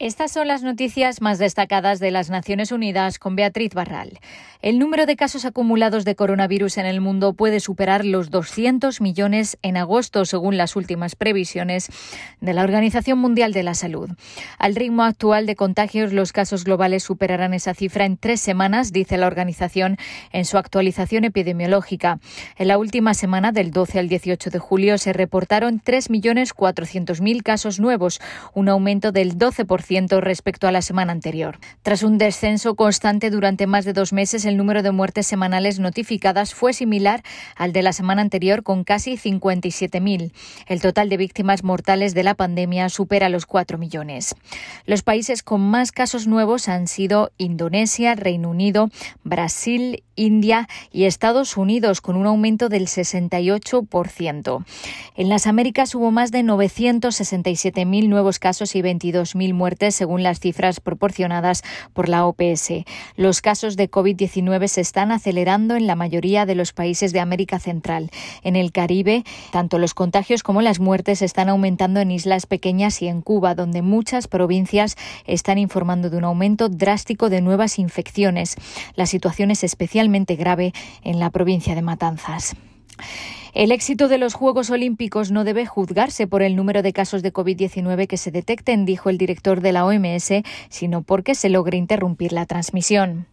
Estas son las noticias más destacadas de las Naciones Unidas con Beatriz Barral. El número de casos acumulados de coronavirus en el mundo puede superar los 200 millones en agosto, según las últimas previsiones de la Organización Mundial de la Salud. Al ritmo actual de contagios, los casos globales superarán esa cifra en tres semanas, dice la organización en su actualización epidemiológica. En la última semana, del 12 al 18 de julio, se reportaron 3.400.000 casos nuevos, un aumento del 12% respecto a la semana anterior. Tras un descenso constante durante más de dos meses, el número de muertes semanales notificadas fue similar al de la semana anterior, con casi 57.000. El total de víctimas mortales de la pandemia supera los 4 millones. Los países con más casos nuevos han sido Indonesia, Reino Unido, Brasil, India y Estados Unidos, con un aumento del 68%. En las Américas hubo más de 967.000 nuevos casos y 22.000 muertes según las cifras proporcionadas por la OPS. Los casos de COVID-19 se están acelerando en la mayoría de los países de América Central. En el Caribe, tanto los contagios como las muertes están aumentando en islas pequeñas y en Cuba, donde muchas provincias están informando de un aumento drástico de nuevas infecciones. La situación es especialmente grave en la provincia de Matanzas. El éxito de los Juegos Olímpicos no debe juzgarse por el número de casos de COVID-19 que se detecten, dijo el director de la OMS, sino porque se logre interrumpir la transmisión.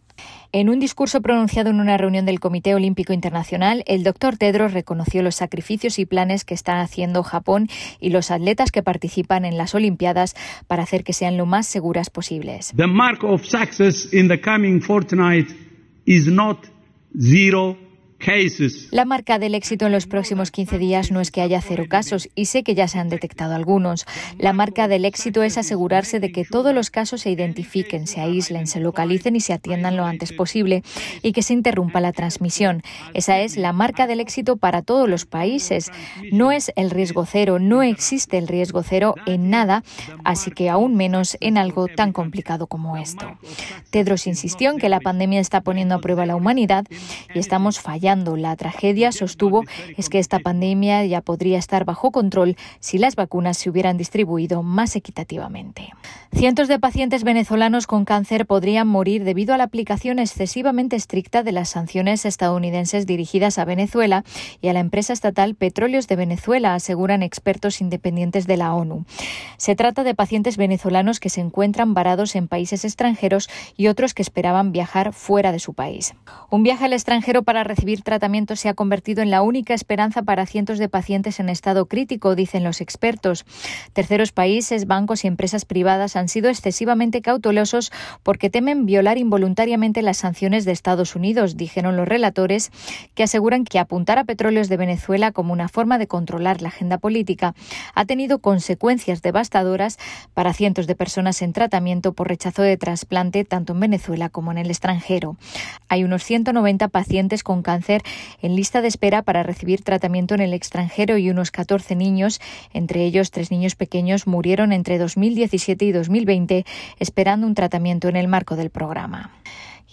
En un discurso pronunciado en una reunión del Comité Olímpico Internacional, el doctor Tedros reconoció los sacrificios y planes que están haciendo Japón y los atletas que participan en las Olimpiadas para hacer que sean lo más seguras posibles. La marca del éxito en los próximos 15 días no es que haya cero casos, y sé que ya se han detectado algunos. La marca del éxito es asegurarse de que todos los casos se identifiquen, se aíslen, se localicen y se atiendan lo antes posible, y que se interrumpa la transmisión. Esa es la marca del éxito para todos los países. No es el riesgo cero, no existe el riesgo cero en nada, así que aún menos en algo tan complicado como esto. Tedros insistió en que la pandemia está poniendo a prueba la humanidad y estamos fallando la tragedia, sostuvo, es que esta pandemia ya podría estar bajo control si las vacunas se hubieran distribuido más equitativamente. Cientos de pacientes venezolanos con cáncer podrían morir debido a la aplicación excesivamente estricta de las sanciones estadounidenses dirigidas a Venezuela y a la empresa estatal Petróleos de Venezuela, aseguran expertos independientes de la ONU. Se trata de pacientes venezolanos que se encuentran varados en países extranjeros y otros que esperaban viajar fuera de su país. Un viaje al extranjero para recibir tratamiento se ha convertido en la única esperanza para cientos de pacientes en estado crítico, dicen los expertos. Terceros países, bancos y empresas privadas han sido excesivamente cautelosos porque temen violar involuntariamente las sanciones de Estados Unidos, dijeron los relatores, que aseguran que apuntar a petróleos de Venezuela como una forma de controlar la agenda política ha tenido consecuencias devastadoras para cientos de personas en tratamiento por rechazo de trasplante tanto en Venezuela como en el extranjero. Hay unos 190 pacientes con cáncer en lista de espera para recibir tratamiento en el extranjero y unos 14 niños, entre ellos tres niños pequeños, murieron entre 2017 y 2020 esperando un tratamiento en el marco del programa.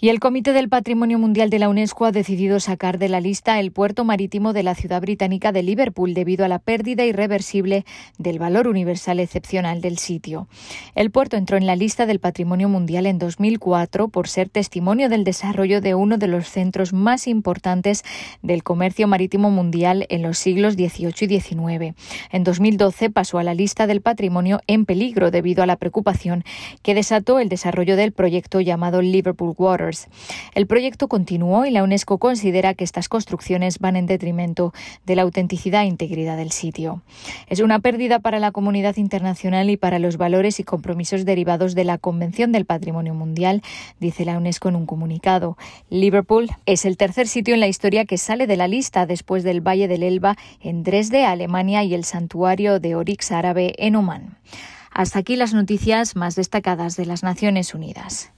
Y el Comité del Patrimonio Mundial de la UNESCO ha decidido sacar de la lista el puerto marítimo de la ciudad británica de Liverpool debido a la pérdida irreversible del valor universal excepcional del sitio. El puerto entró en la lista del Patrimonio Mundial en 2004 por ser testimonio del desarrollo de uno de los centros más importantes del comercio marítimo mundial en los siglos XVIII y XIX. En 2012 pasó a la lista del patrimonio en peligro debido a la preocupación que desató el desarrollo del proyecto llamado Liverpool El proyecto continuó y la UNESCO considera que estas construcciones van en detrimento de la autenticidad e integridad del sitio. Es una pérdida para la comunidad internacional y para los valores y compromisos derivados de la Convención del Patrimonio Mundial, dice la UNESCO en un comunicado. Liverpool es el tercer sitio en la historia que sale de la lista después del Valle del Elba en Dresde, Alemania, y el santuario de Orix árabe en Omán. Hasta aquí las noticias más destacadas de las Naciones Unidas.